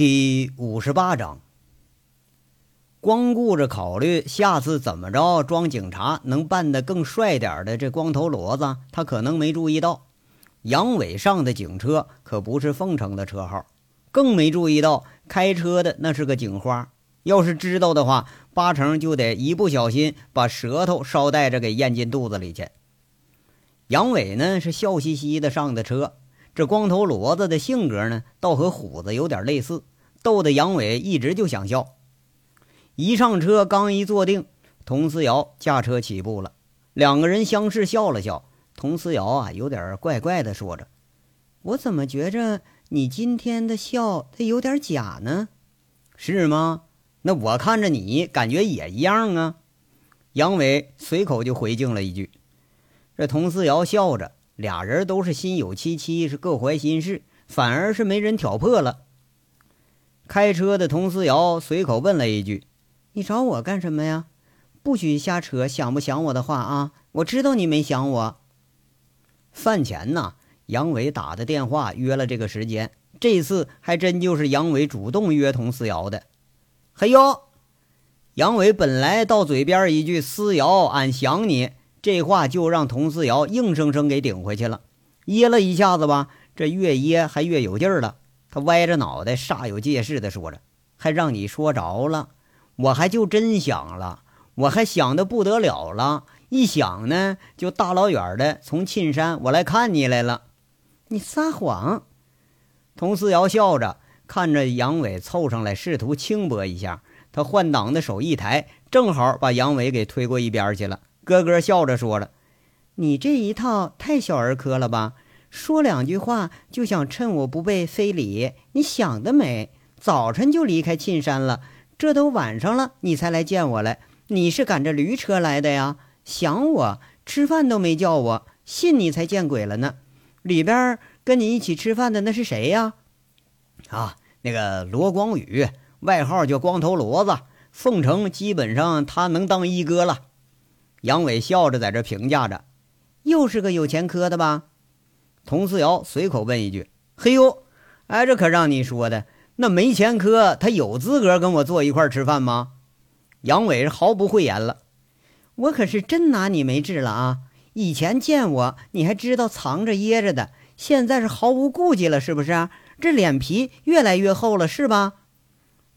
第五十八章，光顾着考虑下次怎么着装警察能办得更帅点的这光头骡子，他可能没注意到，杨伟上的警车可不是凤城的车号，更没注意到开车的那是个警花。要是知道的话，八成就得一不小心把舌头捎带着给咽进肚子里去。杨伟呢是笑嘻嘻的上的车，这光头骡子的性格呢，倒和虎子有点类似。逗得杨伟一直就想笑。一上车，刚一坐定，佟思瑶驾车起步了。两个人相视笑了笑。佟思瑶啊，有点怪怪的说着：“我怎么觉着你今天的笑，它有点假呢？是吗？那我看着你，感觉也一样啊。”杨伟随口就回敬了一句。这佟思瑶笑着，俩人都是心有戚戚，是各怀心事，反而是没人挑破了。开车的佟思瑶随口问了一句：“你找我干什么呀？不许瞎扯，想不想我的话啊？我知道你没想我。”饭前呢，杨伟打的电话约了这个时间，这次还真就是杨伟主动约佟思瑶的。嘿呦，杨伟本来到嘴边一句“思瑶，俺想你”，这话就让佟思瑶硬生生给顶回去了，噎了一下子吧，这越噎还越有劲儿了。他歪着脑袋，煞有介事地说着：“还让你说着了，我还就真想了，我还想的不得了了。一想呢，就大老远的从沁山我来看你来了。你撒谎。”佟思瑶笑着看着杨伟凑上来，试图轻薄一下。他换挡的手一抬，正好把杨伟给推过一边去了。咯咯笑着说了：“你这一套太小儿科了吧？”说两句话就想趁我不备非礼，你想得美！早晨就离开沁山了，这都晚上了，你才来见我来。你是赶着驴车来的呀？想我吃饭都没叫我，信你才见鬼了呢！里边跟你一起吃饭的那是谁呀？啊，那个罗光宇，外号叫光头骡子，凤城基本上他能当一哥了。杨伟笑着在这评价着，又是个有前科的吧？佟思瑶随口问一句：“嘿呦，哎，这可让你说的，那没前科，他有资格跟我坐一块儿吃饭吗？”杨伟是毫不讳言了：“我可是真拿你没治了啊！以前见我你还知道藏着掖着的，现在是毫无顾忌了，是不是？这脸皮越来越厚了，是吧？”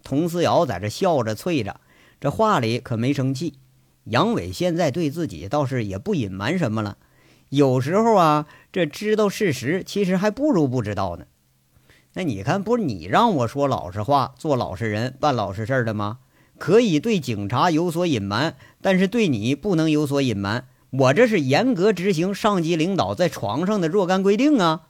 佟思瑶在这笑着啐着，这话里可没生气。杨伟现在对自己倒是也不隐瞒什么了。有时候啊，这知道事实，其实还不如不知道呢。那你看，不是你让我说老实话、做老实人、办老实事儿的吗？可以对警察有所隐瞒，但是对你不能有所隐瞒。我这是严格执行上级领导在床上的若干规定啊。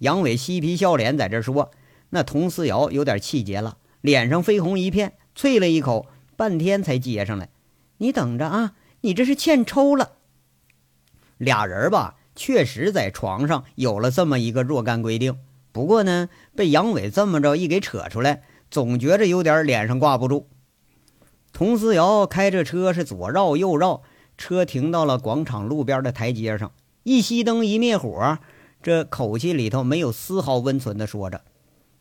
杨伟嬉皮笑脸在这说，那佟思瑶有点气结了，脸上绯红一片，啐了一口，半天才接上来：“你等着啊，你这是欠抽了。”俩人吧，确实在床上有了这么一个若干规定。不过呢，被杨伟这么着一给扯出来，总觉着有点脸上挂不住。佟思瑶开着车是左绕右绕，车停到了广场路边的台阶上，一熄灯一灭火，这口气里头没有丝毫温存的说着：“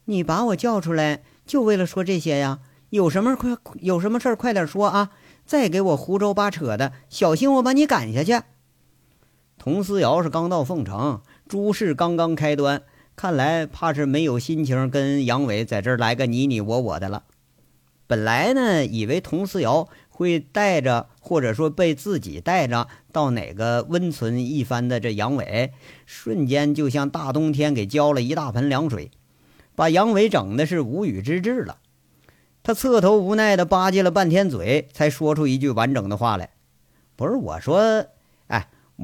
你把我叫出来，就为了说这些呀？有什么快有什么事儿快点说啊！再给我胡诌八扯的，小心我把你赶下去。”佟思瑶是刚到凤城，诸事刚刚开端，看来怕是没有心情跟杨伟在这儿来个你你我我的了。本来呢，以为佟思瑶会带着，或者说被自己带着到哪个温存一番的这杨伟，瞬间就像大冬天给浇了一大盆凉水，把杨伟整的是无语之至了。他侧头无奈的吧唧了半天嘴，才说出一句完整的话来：“不是我说。”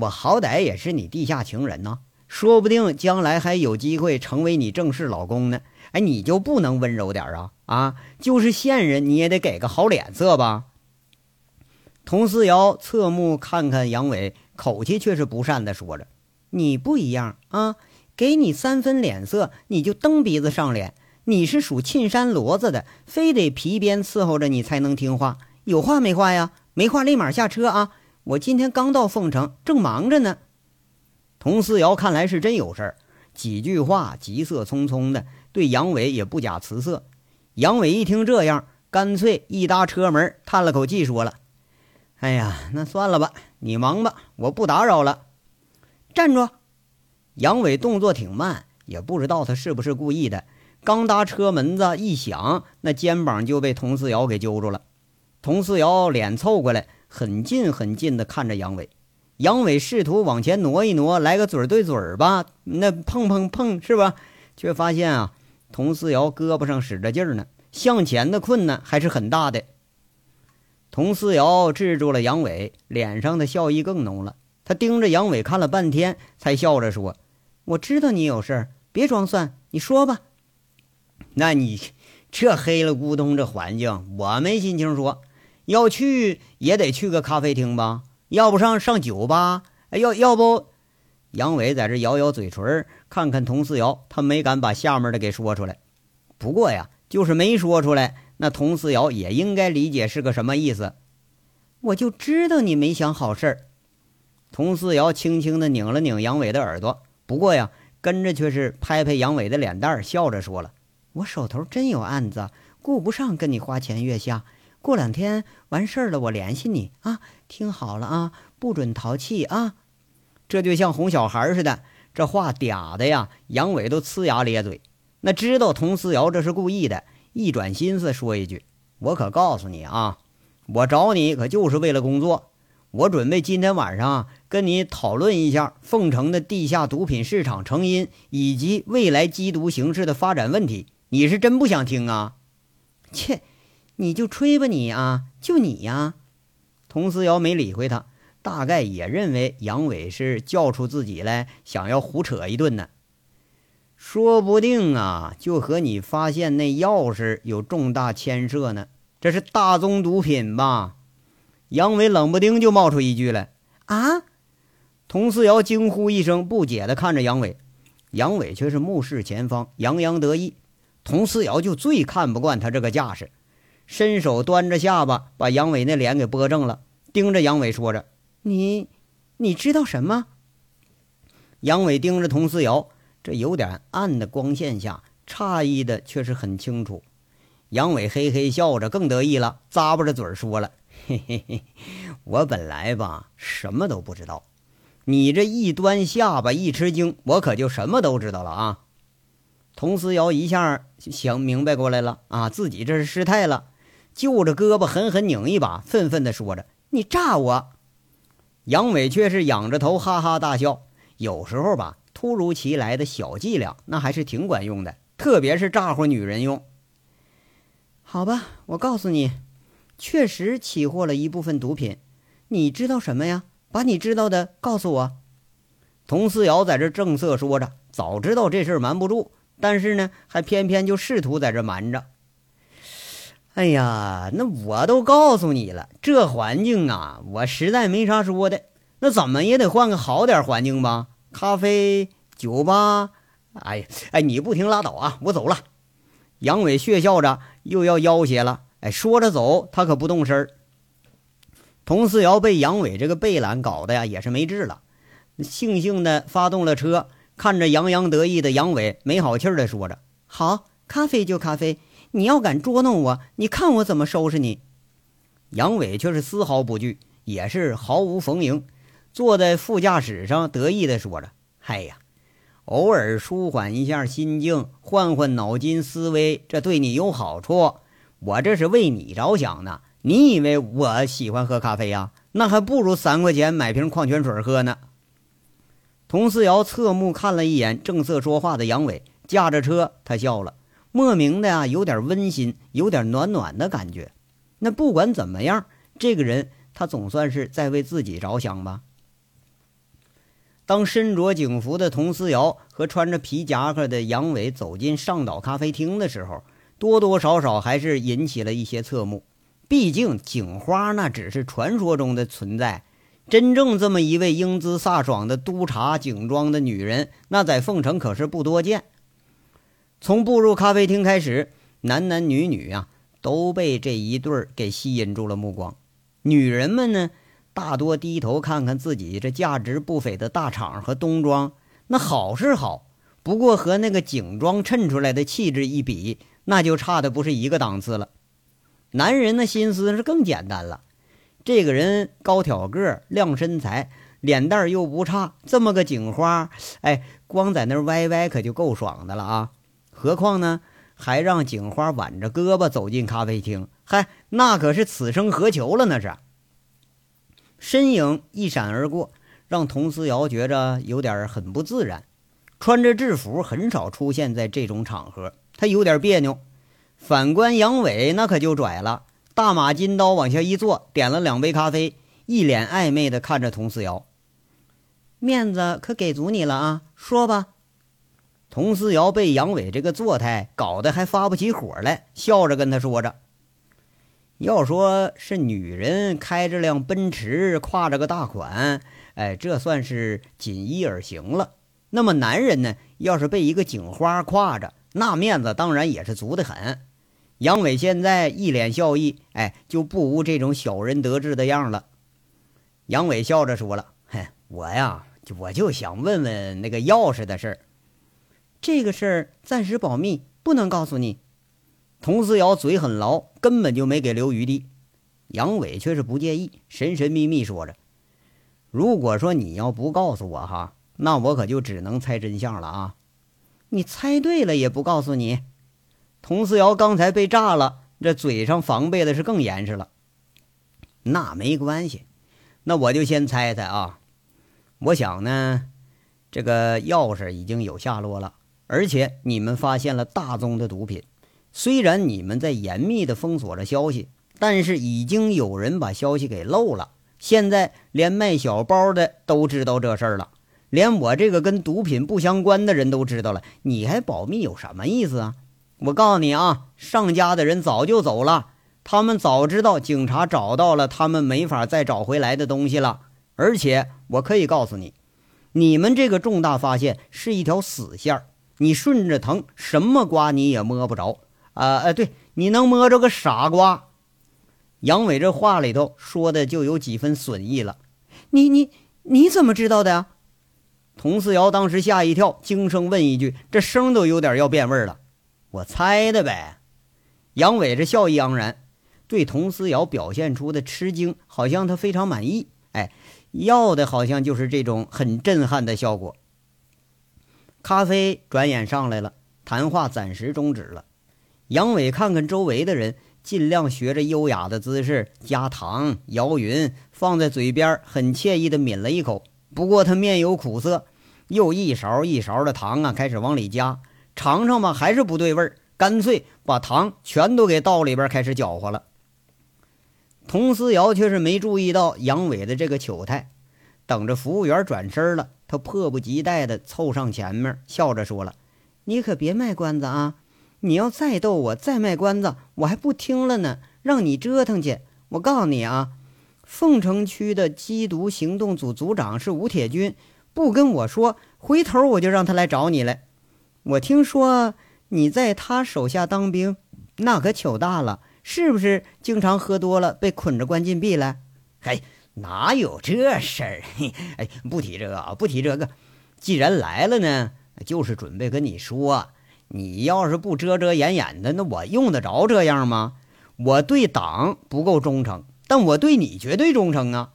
我好歹也是你地下情人呢，说不定将来还有机会成为你正式老公呢。哎，你就不能温柔点啊？啊，就是现任你也得给个好脸色吧？佟思瑶侧目看看杨伟，口气却是不善的说着：“你不一样啊，给你三分脸色，你就蹬鼻子上脸。你是属沁山骡子的，非得皮鞭伺候着你才能听话。有话没话呀？没话立马下车啊！”我今天刚到凤城，正忙着呢。佟思瑶看来是真有事儿，几句话急色匆匆的，对杨伟也不假辞色，杨伟一听这样，干脆一搭车门，叹了口气，说了：“哎呀，那算了吧，你忙吧，我不打扰了。”站住！杨伟动作挺慢，也不知道他是不是故意的。刚搭车门子一响，那肩膀就被佟四瑶给揪住了。佟四瑶脸凑过来，很近很近的看着杨伟。杨伟试图往前挪一挪，来个嘴对嘴吧，那碰碰碰是吧？却发现啊，佟四瑶胳膊上使着劲儿呢，向前的困难还是很大的。佟四瑶制住了杨伟，脸上的笑意更浓了。他盯着杨伟看了半天，才笑着说：“我知道你有事儿，别装蒜，你说吧。”那你这黑了咕咚这环境，我没心情说。要去也得去个咖啡厅吧。要不上上酒吧？哎，要要不？杨伟在这咬咬嘴唇，看看佟四瑶，他没敢把下面的给说出来。不过呀，就是没说出来，那佟四瑶也应该理解是个什么意思。我就知道你没想好事儿。佟四瑶轻轻的拧了拧杨伟的耳朵，不过呀，跟着却是拍拍杨伟的脸蛋，笑着说了：“我手头真有案子，顾不上跟你花前月下。”过两天完事儿了，我联系你啊！听好了啊，不准淘气啊！这就像哄小孩似的，这话嗲的呀，杨伟都呲牙咧嘴。那知道佟思瑶这是故意的，一转心思说一句：“我可告诉你啊，我找你可就是为了工作。我准备今天晚上跟你讨论一下凤城的地下毒品市场成因以及未来缉毒形势的发展问题。你是真不想听啊？切！”你就吹吧，你啊，就你呀！佟思瑶没理会他，大概也认为杨伟是叫出自己来，想要胡扯一顿呢。说不定啊，就和你发现那钥匙有重大牵涉呢。这是大宗毒品吧？杨伟冷不丁就冒出一句来：“啊！”佟思瑶惊呼一声，不解地看着杨伟。杨伟却是目视前方，洋洋得意。佟思瑶就最看不惯他这个架势。伸手端着下巴，把杨伟那脸给拨正了，盯着杨伟说着：“你，你知道什么？”杨伟盯着佟思瑶，这有点暗的光线下，诧异的却是很清楚。杨伟嘿嘿笑着，更得意了，咂巴着嘴说了：“ 嘿嘿嘿，我本来吧，什么都不知道。你这一端下巴，一吃惊，我可就什么都知道了啊！”佟思瑶一下想明白过来了啊，自己这是失态了。就着胳膊狠狠拧一把，愤愤地说着：“你诈我！”杨伟却是仰着头哈哈大笑。有时候吧，突如其来的小伎俩那还是挺管用的，特别是诈唬女人用。好吧，我告诉你，确实起获了一部分毒品。你知道什么呀？把你知道的告诉我。佟思瑶在这正色说着，早知道这事瞒不住，但是呢，还偏偏就试图在这瞒着。哎呀，那我都告诉你了，这环境啊，我实在没啥说的。那怎么也得换个好点环境吧？咖啡、酒吧。哎呀，哎，你不听拉倒啊！我走了。杨伟血笑着又要要挟了。哎，说着走，他可不动声儿。佟思瑶被杨伟这个背懒搞得呀，也是没治了，悻悻的发动了车，看着洋洋得意的杨伟，没好气的说着：“好，咖啡就咖啡。”你要敢捉弄我，你看我怎么收拾你！杨伟却是丝毫不惧，也是毫无逢迎，坐在副驾驶上得意地说着：“嗨呀，偶尔舒缓一下心境，换换脑筋思维，这对你有好处。我这是为你着想呢。你以为我喜欢喝咖啡呀？那还不如三块钱买瓶矿泉水喝呢。”佟思瑶侧目看了一眼正色说话的杨伟，驾着车，他笑了。莫名的呀，有点温馨，有点暖暖的感觉。那不管怎么样，这个人他总算是在为自己着想吧。当身着警服的佟思瑶和穿着皮夹克的杨伟走进上岛咖啡厅的时候，多多少少还是引起了一些侧目。毕竟警花那只是传说中的存在，真正这么一位英姿飒爽的督察警装的女人，那在凤城可是不多见。从步入咖啡厅开始，男男女女啊都被这一对儿给吸引住了目光。女人们呢，大多低头看看自己这价值不菲的大氅和冬装，那好是好，不过和那个警装衬出来的气质一比，那就差的不是一个档次了。男人的心思是更简单了。这个人高挑个儿，亮身材，脸蛋又不差，这么个警花，哎，光在那儿歪歪可就够爽的了啊！何况呢，还让警花挽着胳膊走进咖啡厅，嗨，那可是此生何求了，那是。身影一闪而过，让佟思瑶觉着有点很不自然。穿着制服，很少出现在这种场合，他有点别扭。反观杨伟，那可就拽了，大马金刀往下一坐，点了两杯咖啡，一脸暧昧的看着佟思瑶。面子可给足你了啊，说吧。佟思瑶被杨伟这个作态搞得还发不起火来，笑着跟他说着：“要说是女人开着辆奔驰，挎着个大款，哎，这算是锦衣而行了。”那么男人呢？要是被一个警花挎着，那面子当然也是足得很。杨伟现在一脸笑意，哎，就不无这种小人得志的样了。杨伟笑着说了：“嘿，我呀，我就想问问那个钥匙的事儿。这个事儿暂时保密，不能告诉你。”佟思瑶嘴很牢，根本就没给留余地。杨伟却是不介意，神神秘秘说着：“如果说你要不告诉我，哈。”那我可就只能猜真相了啊！你猜对了也不告诉你。佟思瑶刚才被炸了，这嘴上防备的是更严实了。那没关系，那我就先猜猜啊。我想呢，这个钥匙已经有下落了，而且你们发现了大宗的毒品。虽然你们在严密的封锁着消息，但是已经有人把消息给漏了。现在连卖小包的都知道这事儿了。连我这个跟毒品不相关的人都知道了，你还保密有什么意思啊？我告诉你啊，上家的人早就走了，他们早知道警察找到了他们没法再找回来的东西了。而且我可以告诉你，你们这个重大发现是一条死线儿，你顺着藤什么瓜你也摸不着啊！哎，对，你能摸着个傻瓜。杨伟这话里头说的就有几分损意了。你你你怎么知道的呀？佟思瑶当时吓一跳，惊声问一句：“这声都有点要变味了。”我猜的呗。杨伟这笑意盎然，对佟思瑶表现出的吃惊，好像他非常满意。哎，要的好像就是这种很震撼的效果。咖啡转眼上来了，谈话暂时终止了。杨伟看看周围的人，尽量学着优雅的姿势加糖摇匀，放在嘴边，很惬意的抿了一口。不过他面有苦涩，又一勺一勺的糖啊，开始往里加，尝尝吧，还是不对味儿，干脆把糖全都给倒里边，开始搅和了。佟思瑶却是没注意到杨伟的这个糗态，等着服务员转身了，他迫不及待地凑上前面，笑着说了：“你可别卖关子啊！你要再逗我，再卖关子，我还不听了呢，让你折腾去！我告诉你啊。”凤城区的缉毒行动组组长是吴铁军，不跟我说，回头我就让他来找你来。我听说你在他手下当兵，那可糗大了，是不是？经常喝多了被捆着关禁闭了？嘿，哪有这事儿？哎，不提这个啊，不提这个。既然来了呢，就是准备跟你说，你要是不遮遮掩掩的，那我用得着这样吗？我对党不够忠诚。但我对你绝对忠诚啊！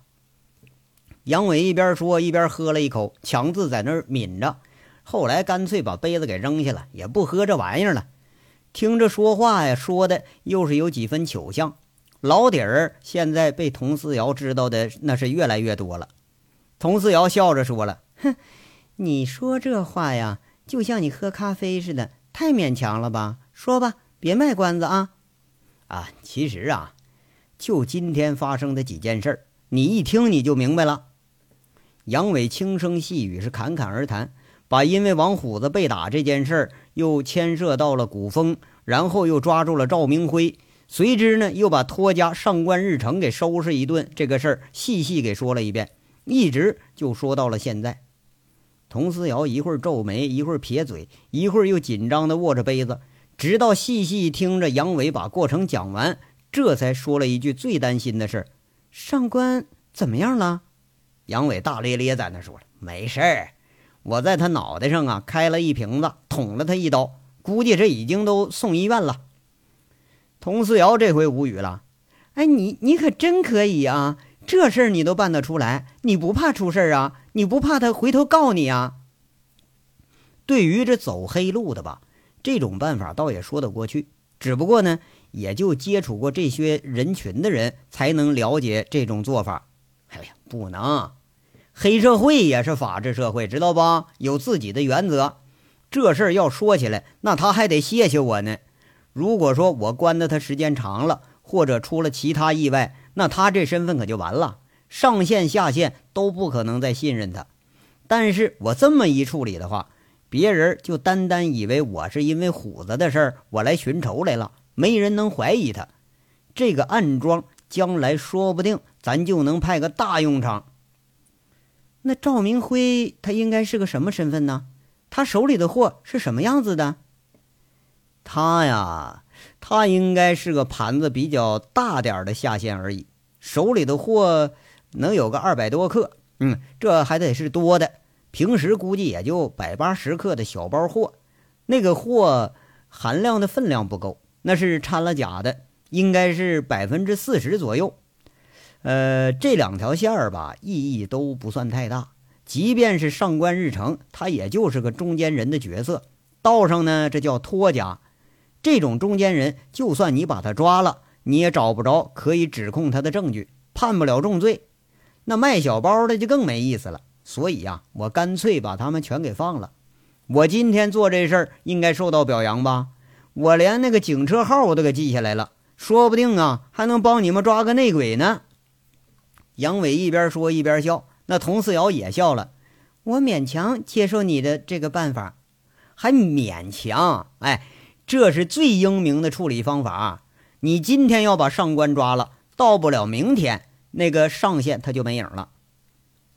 杨伟一边说一边喝了一口，强自在那儿抿着。后来干脆把杯子给扔下了，也不喝这玩意儿了。听着说话呀，说的又是有几分糗相。老底儿现在被佟思瑶知道的那是越来越多了。佟思瑶笑着说了：“哼，你说这话呀，就像你喝咖啡似的，太勉强了吧？说吧，别卖关子啊！啊，其实啊。”就今天发生的几件事儿，你一听你就明白了。杨伟轻声细语是侃侃而谈，把因为王虎子被打这件事儿又牵涉到了古风，然后又抓住了赵明辉，随之呢又把托家上官日成给收拾一顿，这个事儿细细给说了一遍，一直就说到了现在。佟思瑶一会儿皱眉，一会儿撇嘴，一会儿又紧张地握着杯子，直到细细听着杨伟把过程讲完。这才说了一句最担心的事上官怎么样了？”杨伟大咧咧在那说了：“没事儿，我在他脑袋上啊开了一瓶子，捅了他一刀，估计这已经都送医院了。佟思瑶这回无语了，哎，你你可真可以啊！这事儿你都办得出来，你不怕出事儿啊？你不怕他回头告你啊？对于这走黑路的吧，这种办法倒也说得过去。只不过呢，也就接触过这些人群的人才能了解这种做法。哎呀，不能，黑社会也是法治社会，知道吧？有自己的原则。这事儿要说起来，那他还得谢谢我呢。如果说我关的他时间长了，或者出了其他意外，那他这身份可就完了，上线下线都不可能再信任他。但是我这么一处理的话，别人就单单以为我是因为虎子的事儿我来寻仇来了，没人能怀疑他。这个暗桩将来说不定咱就能派个大用场。那赵明辉他应该是个什么身份呢？他手里的货是什么样子的？他呀，他应该是个盘子比较大点的下线而已，手里的货能有个二百多克，嗯，这还得是多的。平时估计也就百八十克的小包货，那个货含量的分量不够，那是掺了假的，应该是百分之四十左右。呃，这两条线儿吧，意义都不算太大。即便是上官日成，他也就是个中间人的角色。道上呢，这叫托家。这种中间人，就算你把他抓了，你也找不着可以指控他的证据，判不了重罪。那卖小包的就更没意思了。所以呀，我干脆把他们全给放了。我今天做这事儿应该受到表扬吧？我连那个警车号我都给记下来了，说不定啊还能帮你们抓个内鬼呢。杨伟一边说一边笑，那佟四瑶也笑了。我勉强接受你的这个办法，还勉强？哎。这是最英明的处理方法。你今天要把上官抓了，到不了明天，那个上线他就没影了。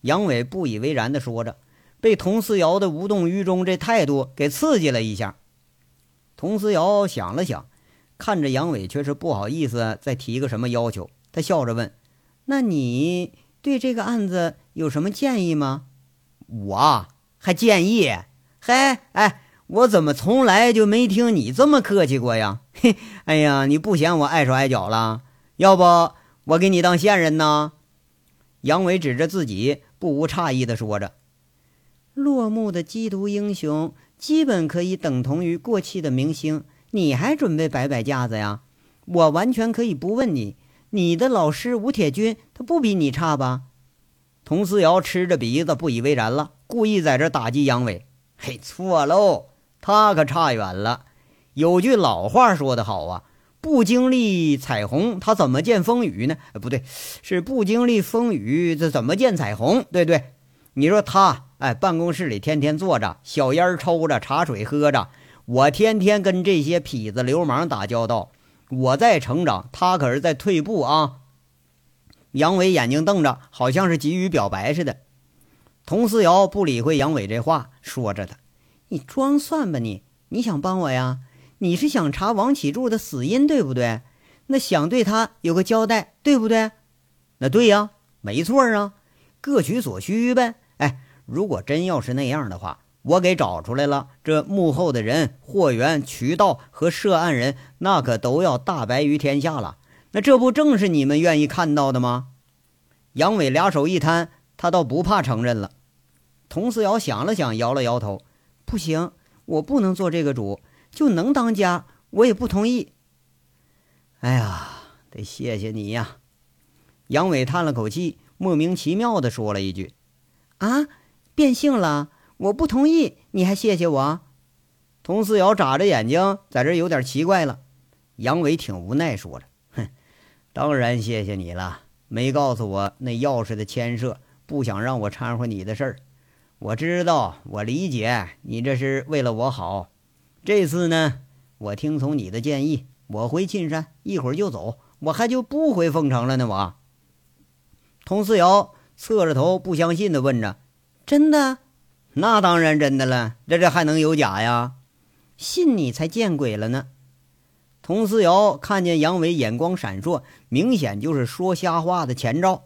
杨伟不以为然地说着，被佟思瑶的无动于衷这态度给刺激了一下。佟思瑶想了想，看着杨伟，却是不好意思再提个什么要求。他笑着问：“那你对这个案子有什么建议吗？”我还建议？嘿，哎。我怎么从来就没听你这么客气过呀？嘿，哎呀，你不嫌我碍手碍脚了？要不我给你当线人呢？杨伟指着自己，不无诧异地说着：“落幕的缉毒英雄，基本可以等同于过气的明星。你还准备摆摆架子呀？我完全可以不问你。你的老师吴铁军，他不比你差吧？”佟思瑶吃着鼻子，不以为然了，故意在这打击杨伟：“嘿，错喽！”他可差远了。有句老话说得好啊，不经历彩虹，他怎么见风雨呢？不对，是不经历风雨，这怎么见彩虹？对对，你说他，哎，办公室里天天坐着，小烟抽着，茶水喝着，我天天跟这些痞子流氓打交道，我在成长，他可是在退步啊。杨伟眼睛瞪着，好像是急于表白似的。佟思瑶不理会杨伟这话，说着他。你装蒜吧你！你想帮我呀？你是想查王启柱的死因，对不对？那想对他有个交代，对不对？那对呀，没错啊，各取所需呗。哎，如果真要是那样的话，我给找出来了，这幕后的人、货源、渠道和涉案人，那可都要大白于天下了。那这不正是你们愿意看到的吗？杨伟俩手一摊，他倒不怕承认了。佟思瑶想了想，摇了摇头。不行，我不能做这个主，就能当家，我也不同意。哎呀，得谢谢你呀！杨伟叹了口气，莫名其妙的说了一句：“啊，变性了？我不同意，你还谢谢我？”佟思瑶眨着眼睛，在这有点奇怪了。杨伟挺无奈，说着：“哼，当然谢谢你了，没告诉我那钥匙的牵涉，不想让我掺和你的事儿。”我知道，我理解你这是为了我好。这次呢，我听从你的建议，我回沁山，一会儿就走。我还就不回凤城了呢。我，佟思瑶侧着头，不相信的问着：“真的？那当然真的了。这这还能有假呀？信你才见鬼了呢！”佟思瑶看见杨伟眼光闪烁，明显就是说瞎话的前兆。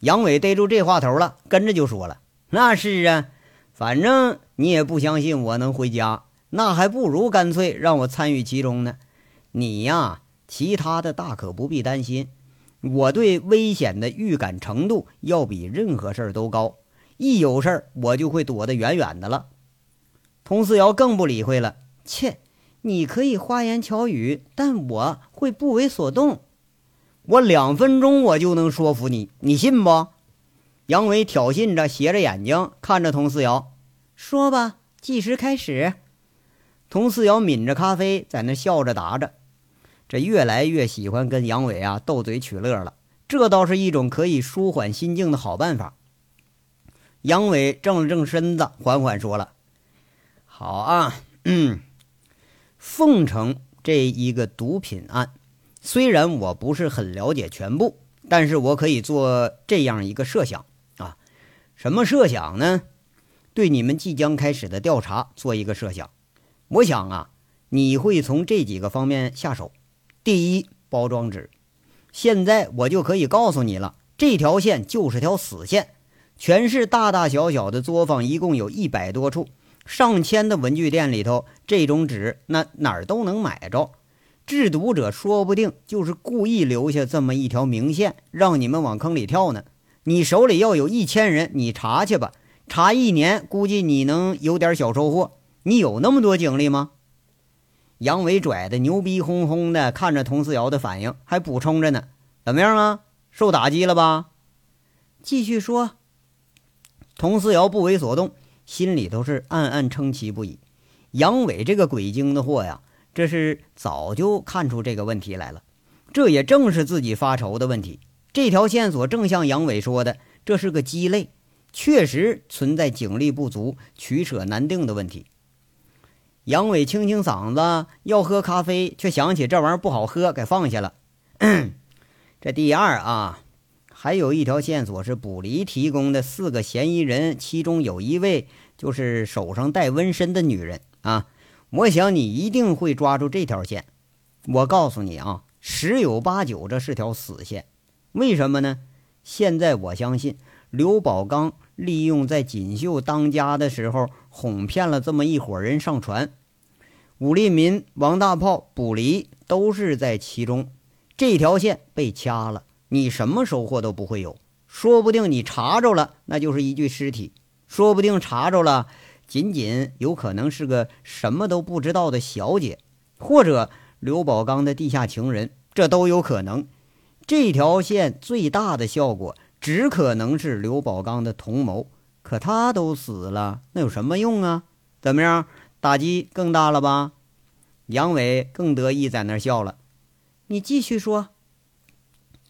杨伟逮住这话头了，跟着就说了。那是啊，反正你也不相信我能回家，那还不如干脆让我参与其中呢。你呀，其他的大可不必担心，我对危险的预感程度要比任何事儿都高。一有事儿，我就会躲得远远的了。佟思瑶更不理会了，切，你可以花言巧语，但我会不为所动。我两分钟我就能说服你，你信不？杨伟挑衅着，斜着眼睛看着佟思瑶，说吧，计时开始。佟思瑶抿着咖啡，在那笑着答着。这越来越喜欢跟杨伟啊斗嘴取乐了，这倒是一种可以舒缓心境的好办法。杨伟正了正身子，缓缓说了：“好啊，嗯，凤城这一个毒品案，虽然我不是很了解全部，但是我可以做这样一个设想。什么设想呢？对你们即将开始的调查做一个设想。我想啊，你会从这几个方面下手。”第一，包装纸。现在我就可以告诉你了，这条线就是条死线。全市大大小小的作坊一共有一百多处，上千的文具店里头，这种纸那哪儿都能买着。制毒者说不定就是故意留下这么一条明线，让你们往坑里跳呢。你手里要有一千人，你查去吧，查一年，估计你能有点小收获。你有那么多精力吗？杨伟拽的牛逼哄哄的，看着佟思瑶的反应，还补充着呢：“怎么样啊？受打击了吧？”继续说。佟思瑶不为所动，心里头是暗暗称奇不已。杨伟这个鬼精的货呀，这是早就看出这个问题来了。这也正是自己发愁的问题。这条线索正像杨伟说的，这是个鸡肋，确实存在警力不足、取舍难定的问题。杨伟清清嗓子，要喝咖啡，却想起这玩意儿不好喝，给放下了。这第二啊，还有一条线索是卜离提供的，四个嫌疑人，其中有一位就是手上带纹身的女人啊。我想你一定会抓住这条线。我告诉你啊，十有八九这是条死线。为什么呢？现在我相信刘宝刚利用在锦绣当家的时候。哄骗了这么一伙人上船，武立民、王大炮、卜离都是在其中。这条线被掐了，你什么收获都不会有。说不定你查着了，那就是一具尸体；说不定查着了，仅仅有可能是个什么都不知道的小姐，或者刘宝刚的地下情人，这都有可能。这条线最大的效果，只可能是刘宝刚的同谋。可他都死了，那有什么用啊？怎么样，打击更大了吧？杨伟更得意，在那笑了。你继续说。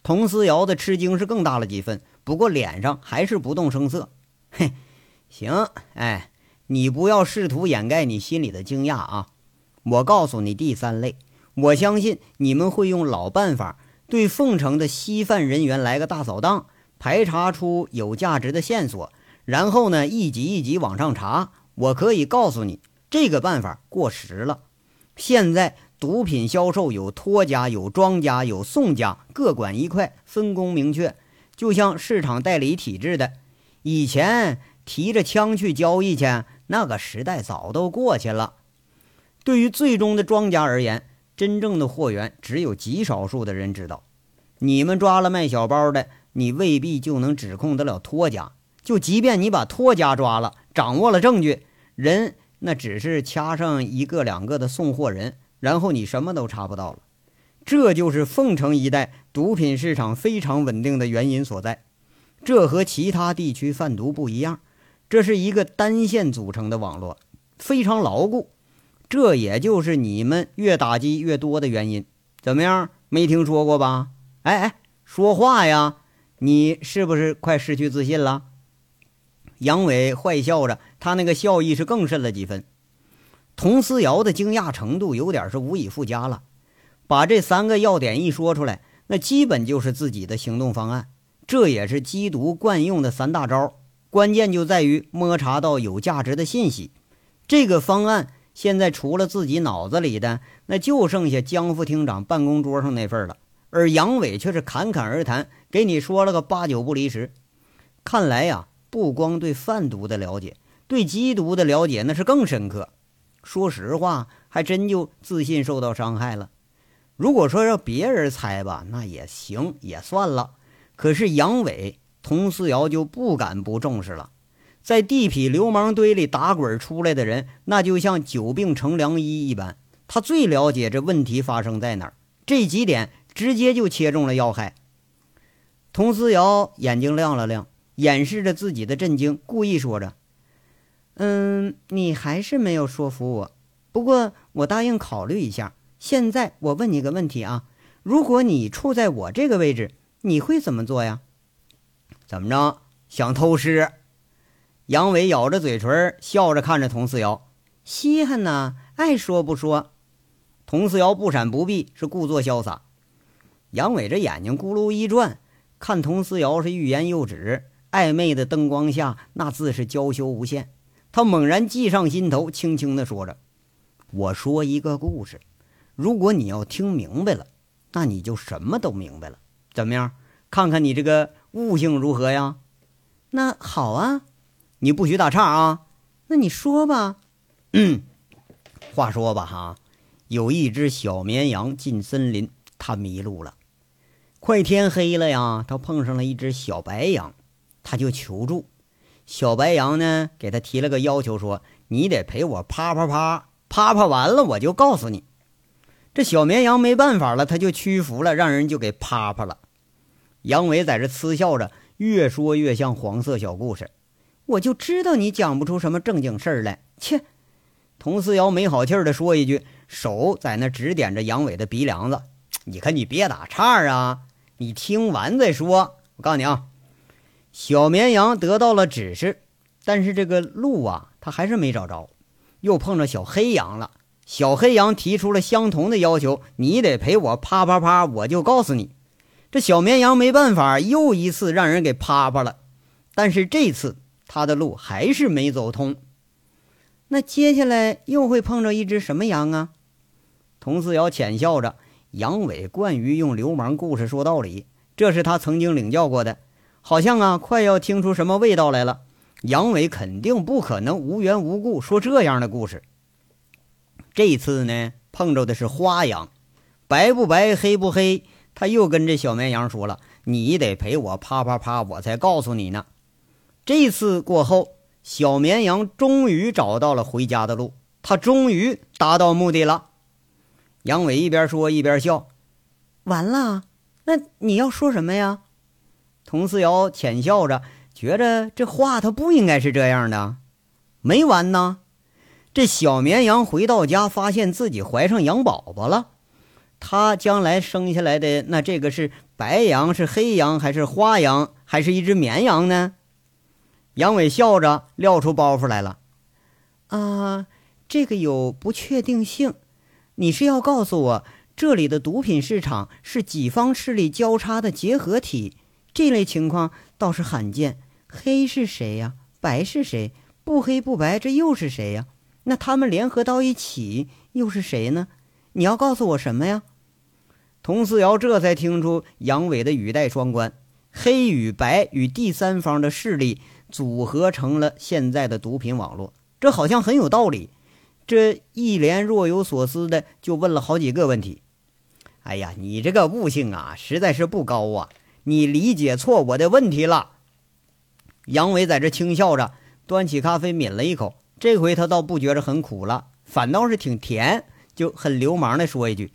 佟思瑶的吃惊是更大了几分，不过脸上还是不动声色。嘿，行，哎，你不要试图掩盖你心里的惊讶啊！我告诉你，第三类，我相信你们会用老办法，对凤城的稀饭人员来个大扫荡，排查出有价值的线索。然后呢，一级一级往上查。我可以告诉你，这个办法过时了。现在毒品销售有托家、有庄家、有送家，各管一块，分工明确，就像市场代理体制的。以前提着枪去交易去，那个时代早都过去了。对于最终的庄家而言，真正的货源只有极少数的人知道。你们抓了卖小包的，你未必就能指控得了托家。就即便你把托家抓了，掌握了证据，人那只是掐上一个两个的送货人，然后你什么都查不到了。这就是凤城一带毒品市场非常稳定的原因所在。这和其他地区贩毒不一样，这是一个单线组成的网络，非常牢固。这也就是你们越打击越多的原因。怎么样？没听说过吧？哎哎，说话呀！你是不是快失去自信了？杨伟坏笑着，他那个笑意是更甚了几分。佟思瑶的惊讶程度有点是无以复加了。把这三个要点一说出来，那基本就是自己的行动方案。这也是缉毒惯用的三大招，关键就在于摸查到有价值的信息。这个方案现在除了自己脑子里的，那就剩下江副厅长办公桌上那份了。而杨伟却是侃侃而谈，给你说了个八九不离十。看来呀。不光对贩毒的了解，对缉毒的了解那是更深刻。说实话，还真就自信受到伤害了。如果说让别人猜吧，那也行，也算了。可是杨伟、佟思瑶就不敢不重视了。在地痞流氓堆里打滚出来的人，那就像久病成良医一般，他最了解这问题发生在哪儿。这几点直接就切中了要害。佟思瑶眼睛亮了亮，掩饰着自己的震惊，故意说着：“嗯，你还是没有说服我。不过我答应考虑一下。现在我问你个问题啊，如果你处在我这个位置，你会怎么做呀？怎么着？想偷师？”杨伟咬着嘴唇，笑着看着佟四瑶，稀罕呢，爱说不说。佟四瑶不闪不避，是故作潇洒。杨伟这眼睛咕噜一转，看佟思瑶是欲言又止，暧昧的灯光下，那自是娇羞无限。他猛然计上心头，轻轻地说着：“我说一个故事，如果你要听明白了，那你就什么都明白了。怎么样？看看你这个悟性如何呀？”“那好啊。”你不许打岔啊！那你说吧。嗯，话说吧，哈，有一只小绵羊进森林，它迷路了。快天黑了呀，它碰上了一只小白羊，它就求助。小白羊呢，给他提了个要求，说：“你得陪我啪啪啪啪啪，完了我就告诉你。”这小绵羊没办法了，他就屈服了，让人就给啪啪了。杨伟在这嗤笑着，越说越像黄色小故事。我就知道你讲不出什么正经事儿来。切！佟思瑶没好气儿地说一句，手在那指点着杨伟的鼻梁子。你看，你别打岔啊！你听完再说。我告诉你啊，小绵羊得到了指示，但是这个路啊，他还是没找着。又碰着小黑羊了。小黑羊提出了相同的要求：你得陪我啪啪啪，我就告诉你。这小绵羊没办法，又一次让人给啪啪了。但是这次。他的路还是没走通，那接下来又会碰着一只什么羊啊？佟四瑶浅笑着，杨伟惯于用流氓故事说道理，这是他曾经领教过的，好像啊快要听出什么味道来了。杨伟肯定不可能无缘无故说这样的故事。这次呢，碰着的是花羊，白不白，黑不黑，他又跟这小绵羊说了：“你得陪我啪啪啪，我才告诉你呢。”这次过后，小绵羊终于找到了回家的路，他终于达到目的了。杨伟一边说一边笑。完了，那你要说什么呀？佟思瑶浅笑着，觉着这话他不应该是这样的。没完呢，这小绵羊回到家，发现自己怀上羊宝宝了。他将来生下来的那这个是白羊，是黑羊，还是花羊，还是一只绵羊呢？杨伟笑着撂出包袱来了，啊，这个有不确定性。你是要告诉我，这里的毒品市场是几方势力交叉的结合体？这类情况倒是罕见。黑是谁呀？白是谁？不黑不白，这又是谁呀？那他们联合到一起又是谁呢？你要告诉我什么呀？童思瑶这才听出杨伟的语带双关，黑与白与第三方的势力。组合成了现在的毒品网络，这好像很有道理。这一连若有所思的就问了好几个问题。哎呀，你这个悟性啊，实在是不高啊！你理解错我的问题了。杨伟在这轻笑着，端起咖啡抿了一口，这回他倒不觉着很苦了，反倒是挺甜，就很流氓的说一句：“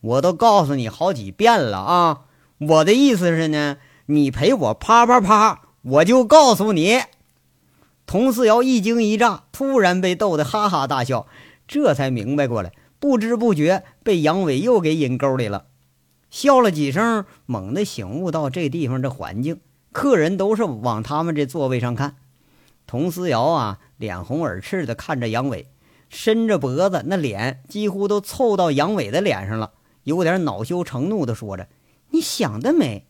我都告诉你好几遍了啊，我的意思是呢，你陪我啪啪啪。”我就告诉你，佟四瑶一惊一乍，突然被逗得哈哈大笑，这才明白过来，不知不觉被杨伟又给引沟里了。笑了几声，猛地醒悟到这地方这环境，客人都是往他们这座位上看。佟思瑶啊，脸红耳赤的看着杨伟，伸着脖子，那脸几乎都凑到杨伟的脸上了，有点恼羞成怒的说着：“你想得美！”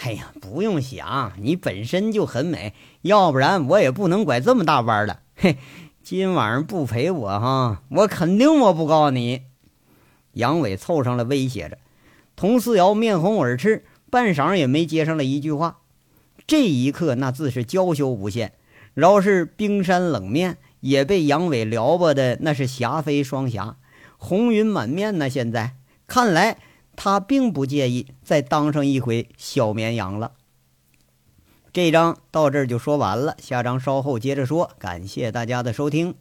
哎呀，不用想，你本身就很美，要不然我也不能拐这么大弯了。嘿，今晚上不陪我哈，我肯定我不告你。杨伟凑上了威胁着，佟思瑶面红耳赤，半晌也没接上了一句话。这一刻，那自是娇羞无限，饶是冰山冷面也被杨伟撩拨的那是霞飞双霞，红云满面呢。现在看来，他并不介意再当上一回小绵羊了。这章到这儿就说完了，下章稍后接着说。感谢大家的收听。